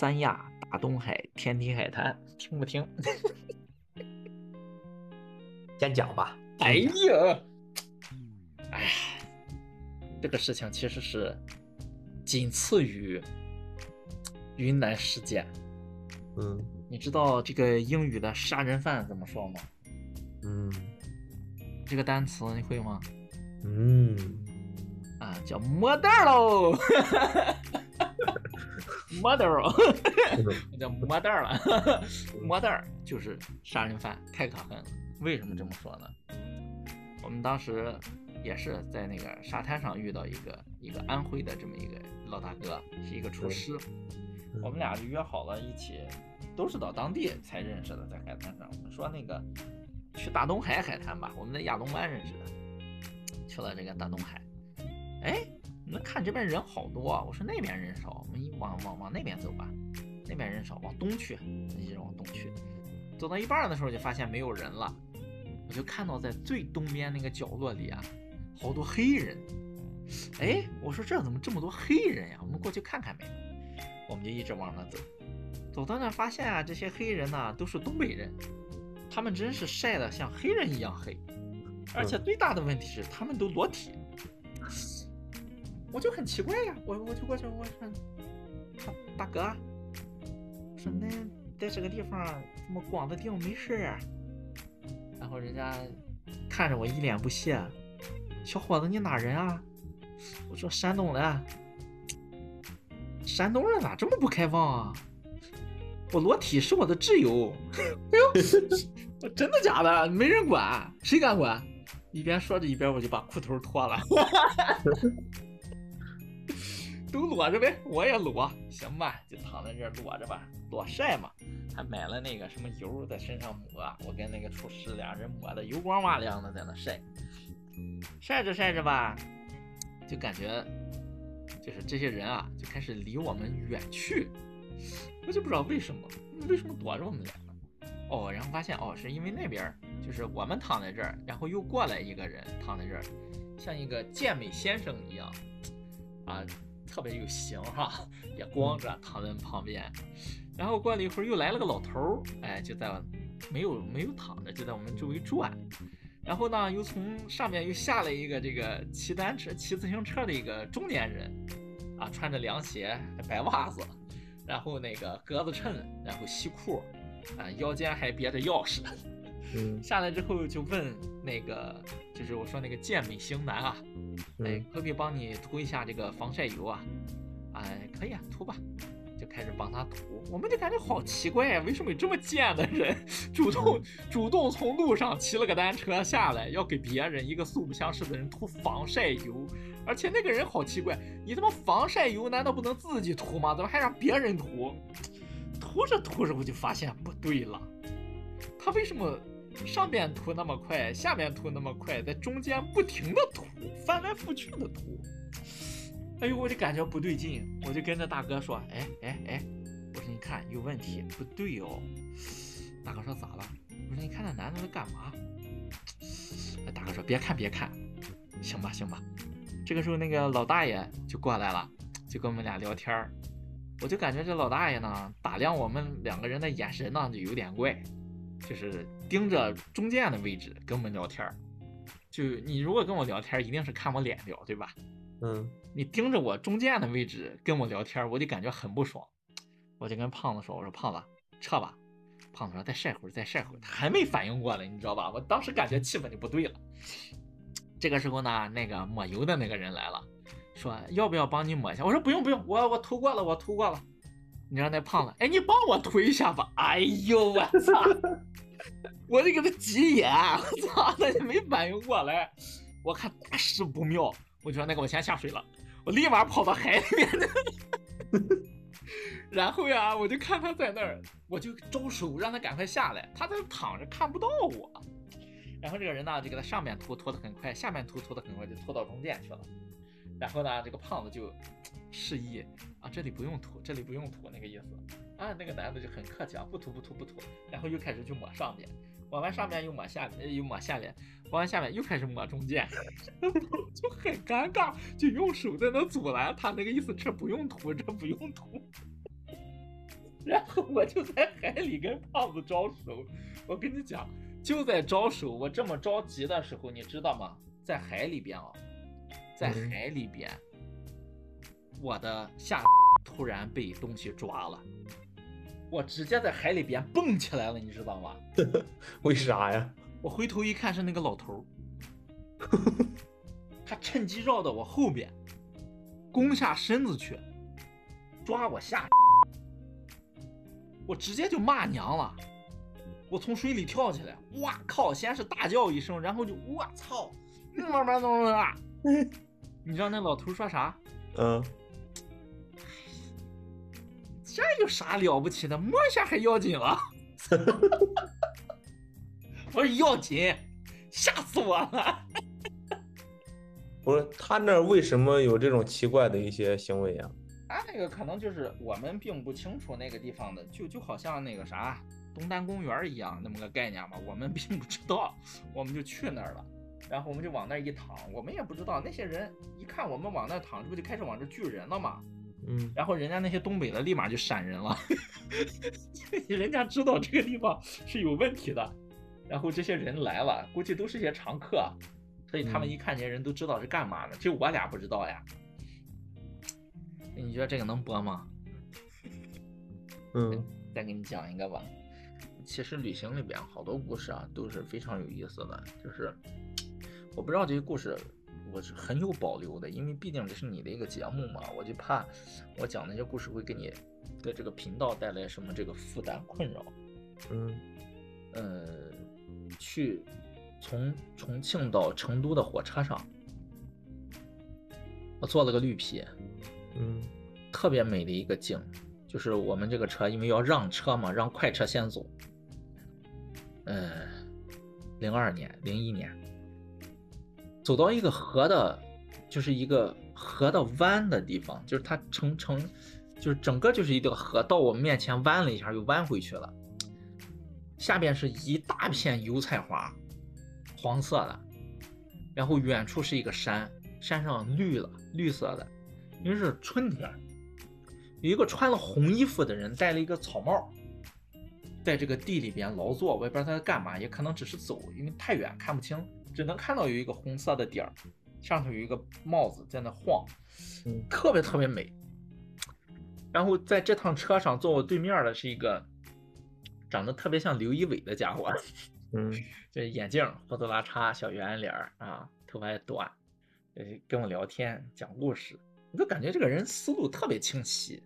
三亚、大东海、天体海滩，听不听？先讲吧。哎呀，哎，这个事情其实是仅次于云南事件。嗯你知道这个英语的杀人犯怎么说吗？嗯这个单词你会吗？嗯，啊，叫 murder 喽 ，murder，我 叫 murder 了，murder 就是杀人犯，太可恨了。为什么这么说呢？我们当时也是在那个沙滩上遇到一个一个安徽的这么一个老大哥，是一个厨师，嗯我们俩就约好了一起，都是到当地才认识的，在海滩上。我们说那个去大东海海滩吧，我们在亚东湾认识的，去了这个大东海。哎，你们看这边人好多啊，我说那边人少，我们一往往往那边走吧，那边人少，往东去，一直往东去。走到一半的时候就发现没有人了，我就看到在最东边那个角落里啊，好多黑人。哎，我说这怎么这么多黑人呀？我们过去看看呗。我们就一直往那走，走到那发现啊，这些黑人呢、都是东北人，他们真是晒得像黑人一样黑，而且最大的问题是他们都裸体。我就很奇怪呀，我我就过去我说，大大哥，我说那在这个地方这么光的地方没事啊？然后人家看着我一脸不屑，小伙子你哪人啊？我说山东的。山东人咋这么不开放啊？我裸体是我的自由。哎呦，真的假的？没人管，谁敢管？一边说着一边我就把裤头脱了，都裸着呗，我也裸，行吧，就躺在这儿裸着吧，裸晒嘛。还买了那个什么油在身上抹，我跟那个厨师俩人抹的油光瓦亮的在那晒，晒着晒着吧，就感觉就是这些人啊，就开始离我们远去，我就不知道为什么，为什么躲着我们俩呢？哦，然后发现哦，是因为那边就是我们躺在这儿，然后又过来一个人躺在这儿，像一个健美先生一样，啊，特别有型哈，也光着躺在旁边。然后过了一会儿，又来了个老头儿，哎，就在没有没有躺着，就在我们周围转。然后呢，又从上面又下来一个这个骑单车、骑自行车的一个中年人，啊，穿着凉鞋、白袜子，然后那个格子衬，然后西裤，啊，腰间还别着钥匙。嗯下来之后就问那个，就是我说那个健美型男啊，哎嗯，可不可以帮你涂一下这个防晒油啊？哎，可以啊，涂吧。就开始帮他涂，我们就感觉好奇怪呀、为什么有这么贱的人主动主动从路上骑了个单车下来，要给别人一个素不相识的人涂防晒油？而且那个人好奇怪，你他妈防晒油难道不能自己涂吗？怎么还让别人涂？涂着涂着我就发现不对了，他为什么上边涂那么快，下面涂那么快，在中间不停的涂，翻来覆去的涂？哎呦，我就感觉不对劲，我就跟着大哥说：“哎哎哎，我说你看有问题，不对哦。”大哥说咋了？我说你看那男的在干嘛？大哥说别看别看，行吧行吧。这个时候那个老大爷就过来了，就跟我们俩聊天儿。我就感觉这老大爷呢，打量我们两个人的眼神呢就有点怪，就是盯着中间的位置跟我们聊天儿。就你如果跟我聊天，一定是看我脸聊，对吧？嗯你盯着我中间的位置跟我聊天，我就感觉很不爽。我就跟胖子说：“我说胖子，撤吧。”胖子说：“再晒会儿，再晒会儿。”他还没反应过来，你知道吧？我当时感觉气氛就不对了。这个时候呢，那个抹油的那个人来了，说：“要不要帮你抹一下？”我说：“不用不用，我我涂过了，我涂过了。”你让那胖子，哎，你帮我涂一下吧。哎呦我操！我就给他急眼，我操，他就没反应过来。我看大事不妙，我就说那个我先下水了，我立马跑到海里面。然后呀，我就看他在那儿，我就招手让他赶快下来，他在那躺着看不到我。然后这个人呢，就给他上面拖拖得很快，下面拖拖得很快，就拖到中间去了。然后呢，这个胖子就示意啊，这里不用涂，这里不用涂，那个意思。啊，那个男的就很客气啊，不涂不涂不涂，然后又开始去抹上面，抹完上面又抹下面，呃又抹下面，抹完下面又开始抹中间，就很尴尬，就用手在那阻拦他，那个意思这不用涂，这不用涂。然后我就在海里跟胖子招手。我跟你讲，就在招手，我这么着急的时候，你知道吗？在海里边啊，在嗯海里边，我的下突然被东西抓了，我直接在海里边蹦起来了，你知道吗？为啥呀？我回头一看是那个老头儿，他趁机绕到我后边，弓下身子去抓我下，我直接就骂娘了。我从水里跳起来，哇靠！先是大叫一声，然后就我操，慢慢弄啊！你知道那老头说啥？嗯，这有啥了不起的？摸一下还要紧了。不是要紧，吓死我了。不是他那儿为什么有这种奇怪的一些行为啊？他那个可能就是我们并不清楚那个地方的，就就好像那个啥东单公园一样那么个概念嘛，我们并不知道，我们就去那儿了，然后我们就往那儿一躺，我们也不知道那些人一看我们往那儿躺，这不就开始往这聚人了吗？嗯然后人家那些东北的立马就闪人了，人家知道这个地方是有问题的，然后这些人来了，估计都是些常客，所以他们嗯一看见人都知道是干嘛的，就我俩不知道呀。你觉得这个能播吗？嗯再给你讲一个吧。其实旅行里边好多故事啊都是非常有意思的，就是我不知道这些故事我是很有保留的，因为毕竟这是你的一个节目嘛，我就怕我讲那些故事会给你的这个频道带来什么这个负担困扰。嗯呃，去从重庆到成都的火车上，我坐了个绿皮，嗯特别美的一个景，就是我们这个车因为要让车嘛，让快车先走。呃，零二年、零一年，走到一个河的，就是一个河的弯的地方，就是它成成，就是整个就是一条河，到我面前弯了一下，又弯回去了。下边是一大片油菜花，黄色的，然后远处是一个山，山上绿了，绿色的，因为是春天。有一个穿了红衣服的人，戴了一个草帽，在这个地里边劳作，我也不知道他在干嘛，也可能只是走，因为太远看不清，只能看到有一个红色的点儿，上头有一个帽子在那晃，嗯。特别特别美。然后在这趟车上坐我对面的是一个长得特别像刘仪伟的家伙，嗯。就是眼镜、胡子拉碴、小圆脸儿啊，头发也短，呃，跟我聊天讲故事，我就感觉这个人思路特别清晰，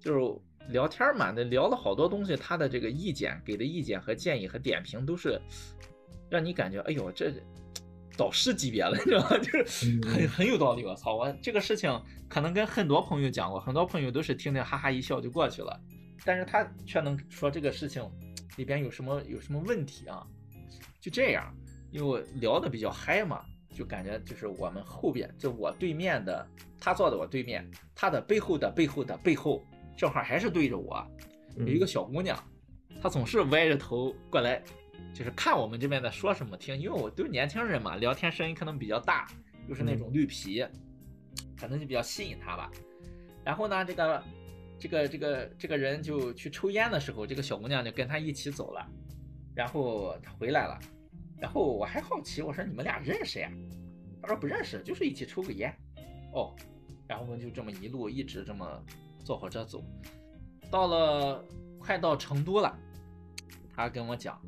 就是聊天嘛，那聊了好多东西，他的这个意见给的意见和建议和点评都是让你感觉，哎呦，这导师级别了，你知道吗？就是嗯很很有道理。我操，我这个事情可能跟很多朋友讲过，很多朋友都是听听哈哈一笑就过去了，但是他却能说这个事情里边有什么有什么问题啊？就这样，因为我聊的比较嗨嘛，就感觉就是我们后边，就我对面的，他坐在我对面，他的背后的背后的背后，正好还是对着我，有一个小姑娘，她总是歪着头过来，就是看我们这边在说什么听，因为我都是年轻人嘛，聊天声音可能比较大，又是那种绿皮，可能就比较吸引他吧。然后呢，这个这个这个这个人就去抽烟的时候，这个小姑娘就跟他一起走了，然后他回来了，然后我还好奇，我说你们俩认识呀？他说不认识，就是一起抽个烟。哦，然后我们就这么一路一直这么坐火车走，到了快到成都了，他跟我讲，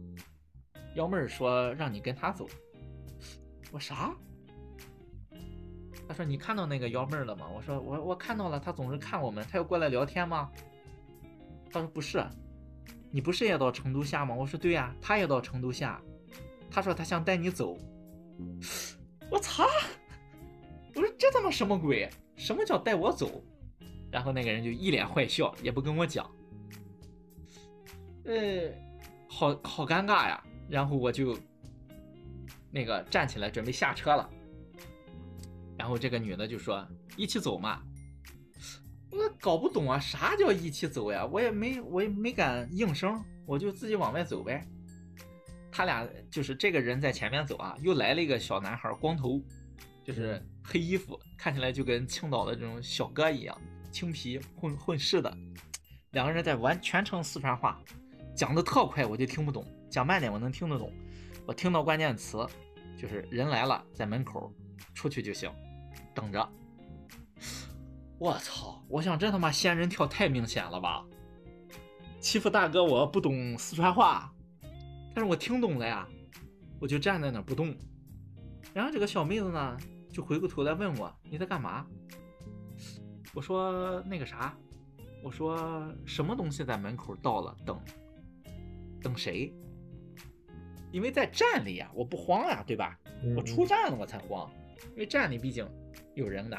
幺妹儿说让你跟他走，我啥？他说你看到那个幺妹儿了吗？我说我我看到了，他总是看我们，他要过来聊天吗？他说不是，你不是也到成都下吗？我说对呀、他也到成都下。他说他想带你走，我操！我说这他妈什么鬼？什么叫带我走？然后那个人就一脸坏笑，也不跟我讲。呃，好好尴尬呀。然后我就那个站起来准备下车了。然后这个女的就说：“一起走嘛。”我搞不懂啊，啥叫一起走呀？我也没我也没敢应声，我就自己往外走呗。他俩就是这个人在前面走啊，又来了一个小男孩，光头，就是黑衣服，看起来就跟青岛的这种小哥一样，青皮混混世的，两个人在完全程四川话，讲的特快，我就听不懂；讲慢点我能听得懂。我听到关键词，就是人来了，在门口出去就行，等着。我操！我想这他妈仙人跳太明显了吧？欺负大哥我不懂四川话，但是我听懂了呀，我就站在那不动。然后这个小妹子呢，就回过头来问我你在干嘛？我说那个啥，我说什么东西在门口到了，等等谁？因为在站里呀，我不慌呀，对吧？我出站了我才慌，因为站里毕竟有人的。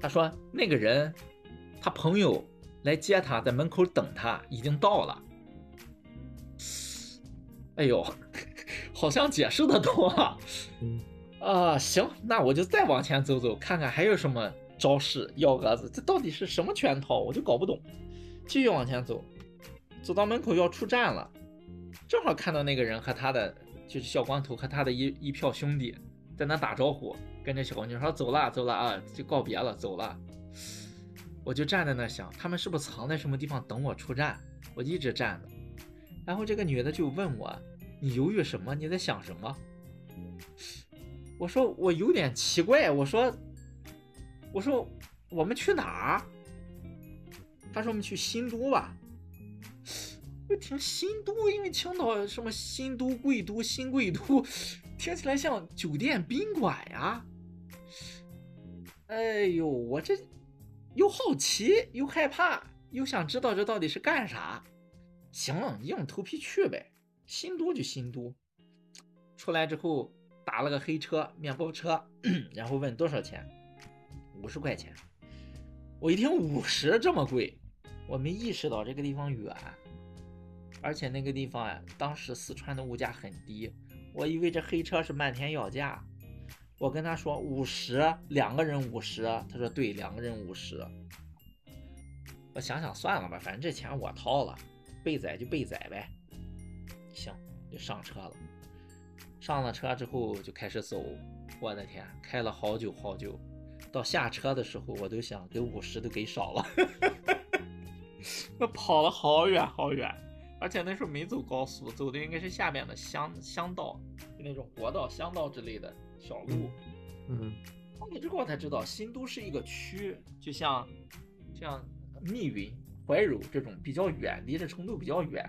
他说那个人，他朋友来接他，在门口等他，已经到了。哎呦，好像解释的通啊。啊，行，那我就再往前走走，看看还有什么招式、幺蛾子，这到底是什么圈套，我就搞不懂。继续往前走，走到门口要出站了，正好看到那个人和他的就是小光头和他的一一票兄弟在那打招呼。跟着小光头说走了走了啊，就告别了走了。我就站在那想，他们是不是藏在什么地方等我出站？我一直站着。然后这个女的就问我：“你犹豫什么？你在想什么？”我说：“我有点奇怪。”我说：“我说我们去哪儿？”她说：“我们去新都吧。”就听新都，因为青岛什么新都、贵都、新贵都，听起来像酒店宾馆呀。哎呦，我这又好奇又害怕，又想知道这到底是干啥。行，硬头皮去呗。新都就新都。出来之后打了个黑车，面包车，然后问多少钱，五十块钱。我一听五十这么贵，我没意识到这个地方远，而且那个地方呀，当时四川的物价很低，我以为这黑车是漫天要价。我跟他说五十，两个人五十，他说对，两个人五十。我想想算了吧，反正这钱我掏了，被宰就被宰呗。行，就上车了。上了车之后就开始走，我的天，开了好久好久，到下车的时候我都想给五十都给少了。那跑了好远好远，而且那时候没走高速，走的应该是下面的乡乡道，就那种国道、乡道之类的。小路，嗯，到了之后我才知道，新都是一个区，就像像密云、怀柔这种比较远，离这成都比较远。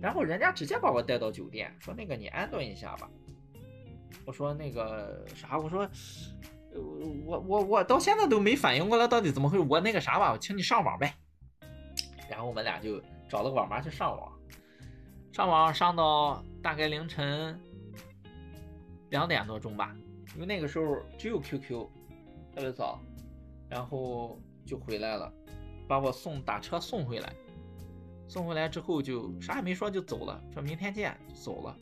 然后人家直接把我带到酒店，说那个你安顿一下吧。我说那个啥，我说我我我到现在都没反应过来到底怎么回事。我那个啥吧，我请你上网呗。然后我们俩就找了个网吧去上网，上网上到大概凌晨。两点多钟吧，因为那个时候只有 QQ，特别早，然后就回来了，把我送打车送回来，送回来之后就啥也没说就走了，说明天见就走了，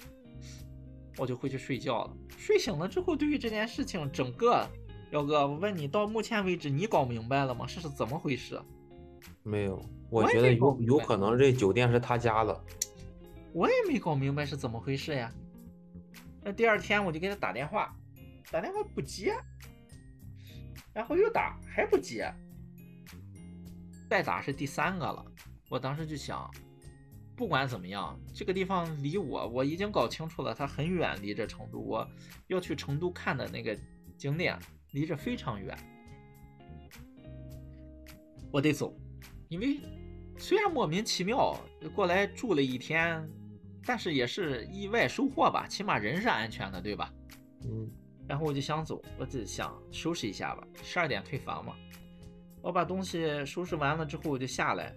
我就回去睡觉了。睡醒了之后，对于这件事情整个，表哥，我问你，到目前为止你搞明白了吗？这是怎么回事？没有，我觉得有有可能这酒店是他家的，我也没搞明白是怎么回事呀。那第二天我就给他打电话，打电话不接，然后又打还不接，再打是第三个了。我当时就想，不管怎么样，这个地方离我我已经搞清楚了，它很远，离这成都，我要去成都看的那个景点离这非常远，我得走，因为虽然莫名其妙过来住了一天。但是也是意外收获吧，起码人是安全的，对吧？嗯。然后我就想走，我就想收拾一下吧，十二点退房嘛。我把东西收拾完了之后，我就下来，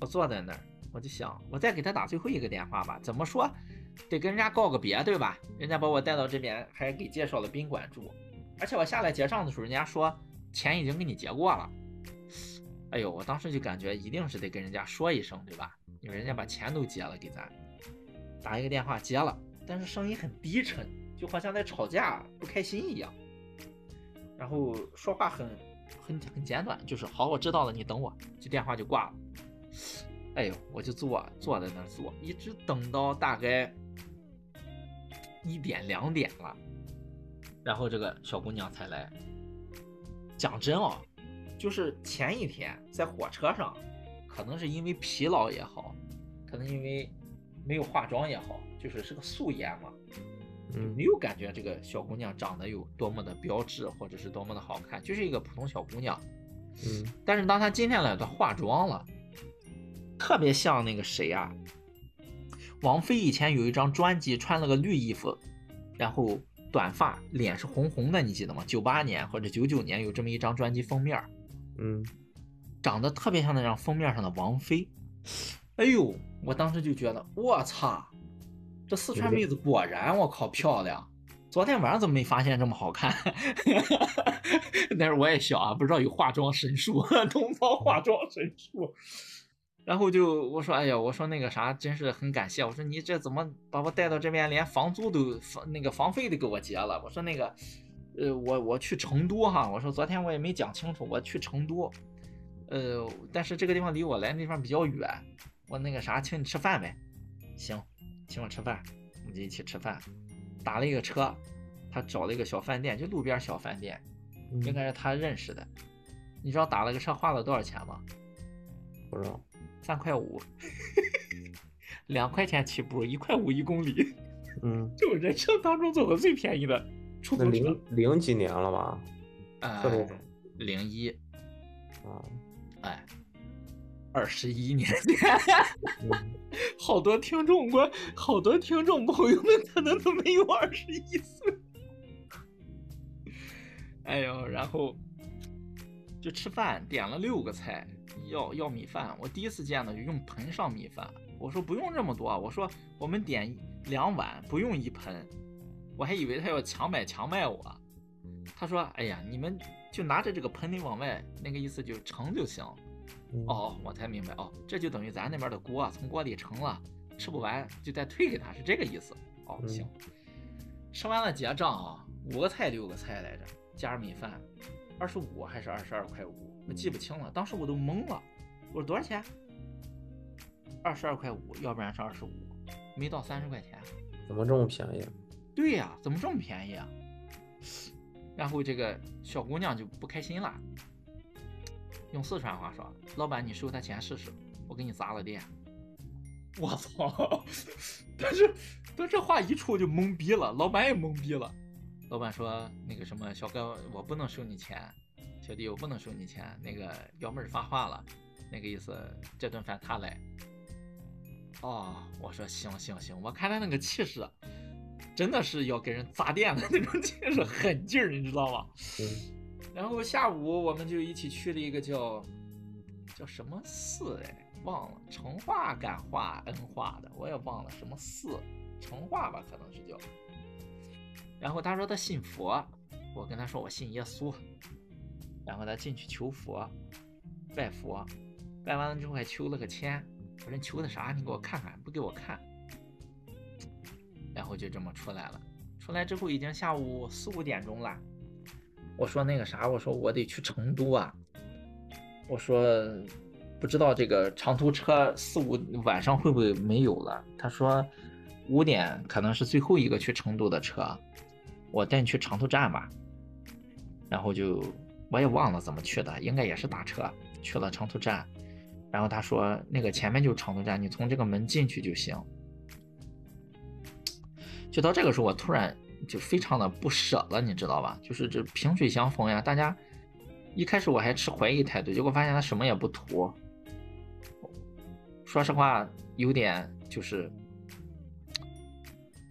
我坐在那儿，我就想，我再给他打最后一个电话吧。怎么说，得跟人家告个别，对吧？人家把我带到这边，还给介绍了宾馆住，而且我下来结账的时候，人家说钱已经给你结过了。哎呦，我当时就感觉一定是得跟人家说一声，对吧？因为人家把钱都结了给咱。打一个电话接了，但是声音很低沉，就好像在吵架，不开心一样。然后说话很很很简短，就是好，我知道了，你等我，这电话就挂了。哎呦，我就坐坐在那儿坐，一直等到大概一点两点了，然后这个小姑娘才来。讲真哦，就是前一天在火车上，可能是因为疲劳也好，可能因为没有化妆也好，就是是个素颜嘛，嗯没有感觉这个小姑娘长得有多么的标致，或者是多么的好看，就是一个普通小姑娘。嗯但是当她今天来，她化妆了，特别像那个谁啊、王菲以前有一张专辑，穿了个绿衣服，然后短发，脸是红红的，你记得吗？九八年或者九九年有这么一张专辑封面，嗯长得特别像那张封面上的王菲。哎呦，我当时就觉得，我操，这四川妹子果然我靠漂亮。昨天晚上怎么没发现这么好看？但是我也小啊，不知道有化妆神术，东方化妆神术。然后就我说，哎呀，我说那个啥，真是很感谢。我说你这怎么把我带到这边，连房租都房那个房费都给我结了？我说那个，呃，我我去成都哈，我说昨天我也没讲清楚，我去成都，呃，但是这个地方离我来的地方比较远，我那个啥，请你吃饭呗。行，请我吃饭，我们就一起吃饭。打了一个车，他找了一个小饭店，就路边小饭店，嗯应该是他认识的。你知道打了个车花了多少钱吗？不知道，三块五，两块钱起步，一块五一公里，嗯，就我人生当中走的最便宜的出零。零几年了吧？呃，零一，啊，哎，二十一年 好多听众我，好多听众朋友们可能都没有二十一岁。哎呦，然后就吃饭，点了六个菜，要要米饭。我第一次见的，就用盆上米饭。我说不用这么多，我说我们点两碗，不用一盆。我还以为他要强买强卖我。他说：“哎呀，你们就拿着这个盆里往外，那个意思就盛就行。”嗯，哦，我才明白哦，这就等于咱那边的锅啊，从锅里盛了，吃不完就再退给他，是这个意思。哦，嗯行，吃完了结账啊，五个菜六个菜来着，加上米饭，二十五还是二十二块五，我记不清了，当时我都懵了，我说多少钱？二十二块五，要不然是二十五，没到三十块钱。怎么这么便宜？对呀、怎么这么便宜啊？然后这个小姑娘就不开心了，用四川话说：“老板，你收他钱试试，我给你砸了店。”我操！但是，但这话一出就懵逼了，老板也懵逼了。老板说：“那个什么，小哥，我不能收你钱，小弟，我不能收你钱。那个幺妹发话了，那个意思，这顿饭他来。”哦，我说行行行，我看他那个气势，真的是要给人砸店的那种气势，狠劲儿，你知道吗？嗯然后下午我们就一起去了一个叫叫什么寺哎，忘了，成化、感化、恩化的，我也忘了什么寺，成化吧，可能是叫。然后他说他信佛，我跟他说我信耶稣，然后他进去求佛，拜佛，拜完了之后还求了个签，我说你求的啥？你给我看看，不给我看。然后就这么出来了，出来之后已经下午四五点钟了。我说那个啥，我说我得去成都啊。我说不知道这个长途车四五晚上会不会没有了？他说五点可能是最后一个去成都的车，我带你去长途站吧。然后就我也忘了怎么去的，应该也是打车去了长途站。然后他说那个前面就是长途站，你从这个门进去就行。就到这个时候，我突然就非常的不舍了，你知道吧？就是这萍水相逢呀，大家一开始我还持怀疑态度，结果发现他什么也不图。说实话，有点就是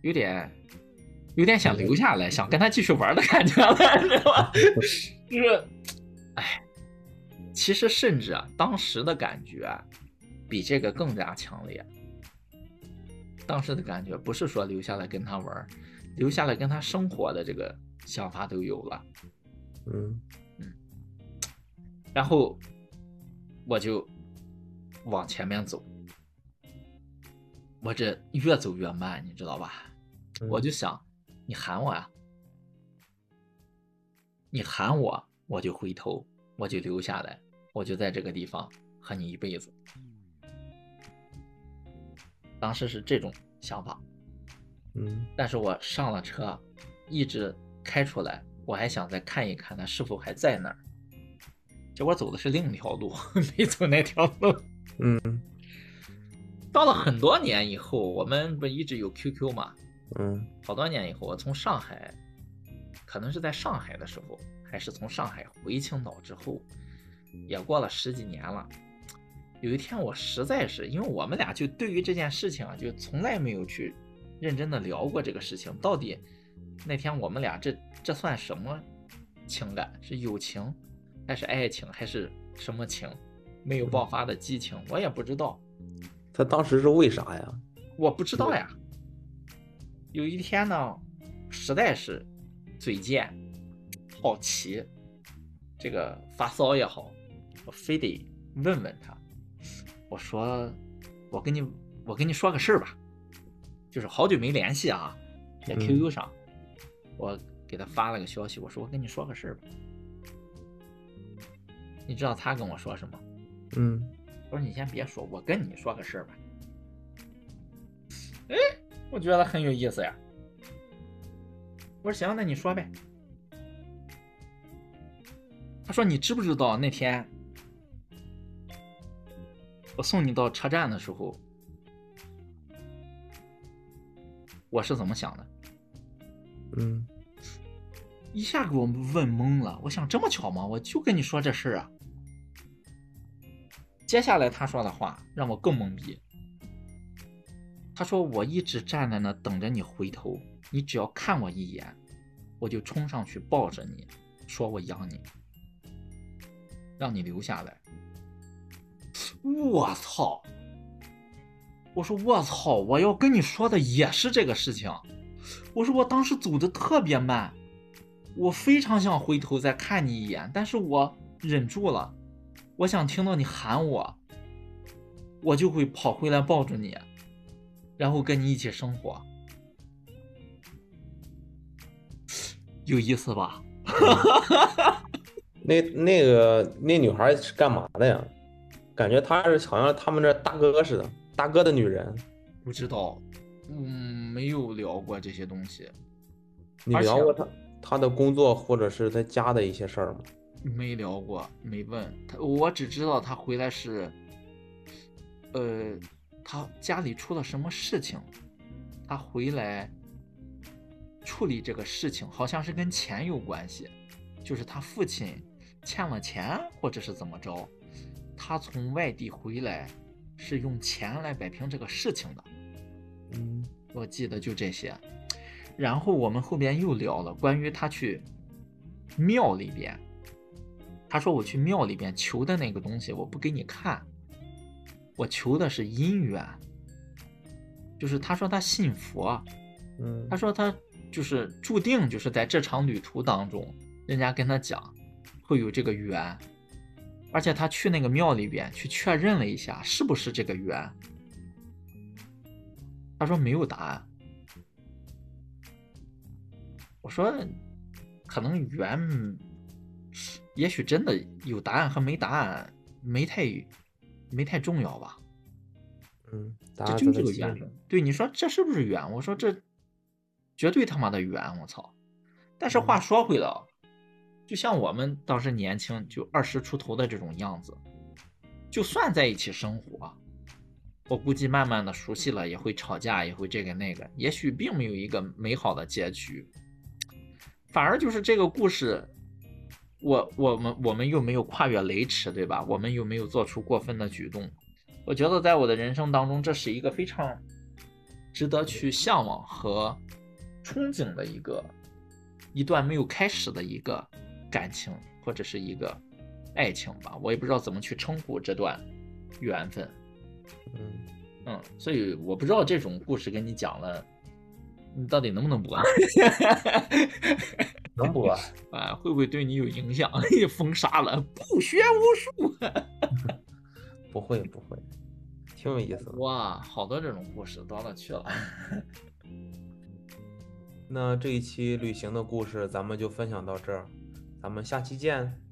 有点有点想留下来，想跟他继续玩的感觉了，你知道吧？就是，哎，其实甚至啊，当时的感觉啊，比这个更加强烈。当时的感觉不是说留下来跟他玩儿，留下来跟他生活的这个想法都有了。嗯嗯然后我就往前面走，我这越走越慢，你知道吧？嗯我就想，你喊我呀，你喊我，我就回头，我就留下来，我就在这个地方和你一辈子。当时是这种想法，嗯但是我上了车，一直开出来，我还想再看一看他是否还在那儿。结果走的是另一条路，没走那条路。嗯 到了很多年以后，我们不一直有 QQ 吗？嗯好多年以后，我从上海，可能是在上海的时候，还是从上海回青岛之后，也过了十几年了。有一天，我实在是因为我们俩就对于这件事情啊，就从来没有去认真的聊过这个事情。到底那天我们俩这这算什么情感？是友情，还是爱情，还是什么情？没有爆发的激情，我也不知道。他当时是为啥呀？我不知道呀。有一天呢，实在是嘴贱、好奇，这个发骚也好，我非得问问他。我说：“我跟你，我跟你说个事儿吧，就是好久没联系啊，在嗯 QQ 上，我给他发了个消息，我说我跟你说个事儿吧。你知道他跟我说什么？嗯我说你先别说，我跟你说个事儿吧。哎，我觉得很有意思呀。我说行，那你说呗。他说你知不知道那天我送你到车站的时候，我是怎么想的？嗯一下给我问懵了。我想这么巧吗？我就跟你说这事儿啊。接下来他说的话让我更懵逼。他说我一直站在那等着你回头，你只要看我一眼，我就冲上去抱着你，说我养你，让你留下来。我操！我说我操！我要跟你说的也是这个事情。我说我当时走的特别慢，我非常想回头再看你一眼，但是我忍住了。我想听到你喊我，我就会跑回来抱住你，然后跟你一起生活。有意思吧？那那个那女孩是干嘛的呀？感觉她是好像他们这大哥似的，大哥的女人。不知道，嗯，没有聊过这些东西，你聊过她她的工作或者是她家的一些事儿吗？没聊过，没问他。我只知道他回来是，呃，他家里出了什么事情，他回来处理这个事情，好像是跟钱有关系，就是他父亲欠了钱，或者是怎么着，他从外地回来是用钱来摆平这个事情的。嗯我记得就这些。然后我们后边又聊了关于他去庙里边，他说我去庙里边求的那个东西，我不给你看，我求的是姻缘。就是他说他信佛，嗯他说他就是注定就是在这场旅途当中，人家跟他讲会有这个缘，而且他去那个庙里边去确认了一下是不是这个缘，他说没有答案。我说可能缘，也许真的有答案和没答案没太没太重要吧。嗯，答这就是个缘分。对，你说这是不是缘？我说这绝对他妈的缘，我操！但是话说回来啊，就像我们当时年轻，就二十出头的这种样子，就算在一起生活，我估计慢慢的熟悉了，也会吵架，也会这个那个，也许并没有一个美好的结局，反而就是这个故事。我我们我们又没有跨越雷池，对吧？我们又没有做出过分的举动，我觉得在我的人生当中，这是一个非常值得去向往和憧憬的一个一段没有开始的一个感情，或者是一个爱情吧。我也不知道怎么去称呼这段缘分。嗯，嗯，所以我不知道这种故事跟你讲了，你到底能不能播能播。啊？会不会对你有影响？封杀了，不学无术。不会不会，挺有意思的。哇，好多这种故事多了去了。那这一期旅行的故事咱们就分享到这儿，咱们下期见。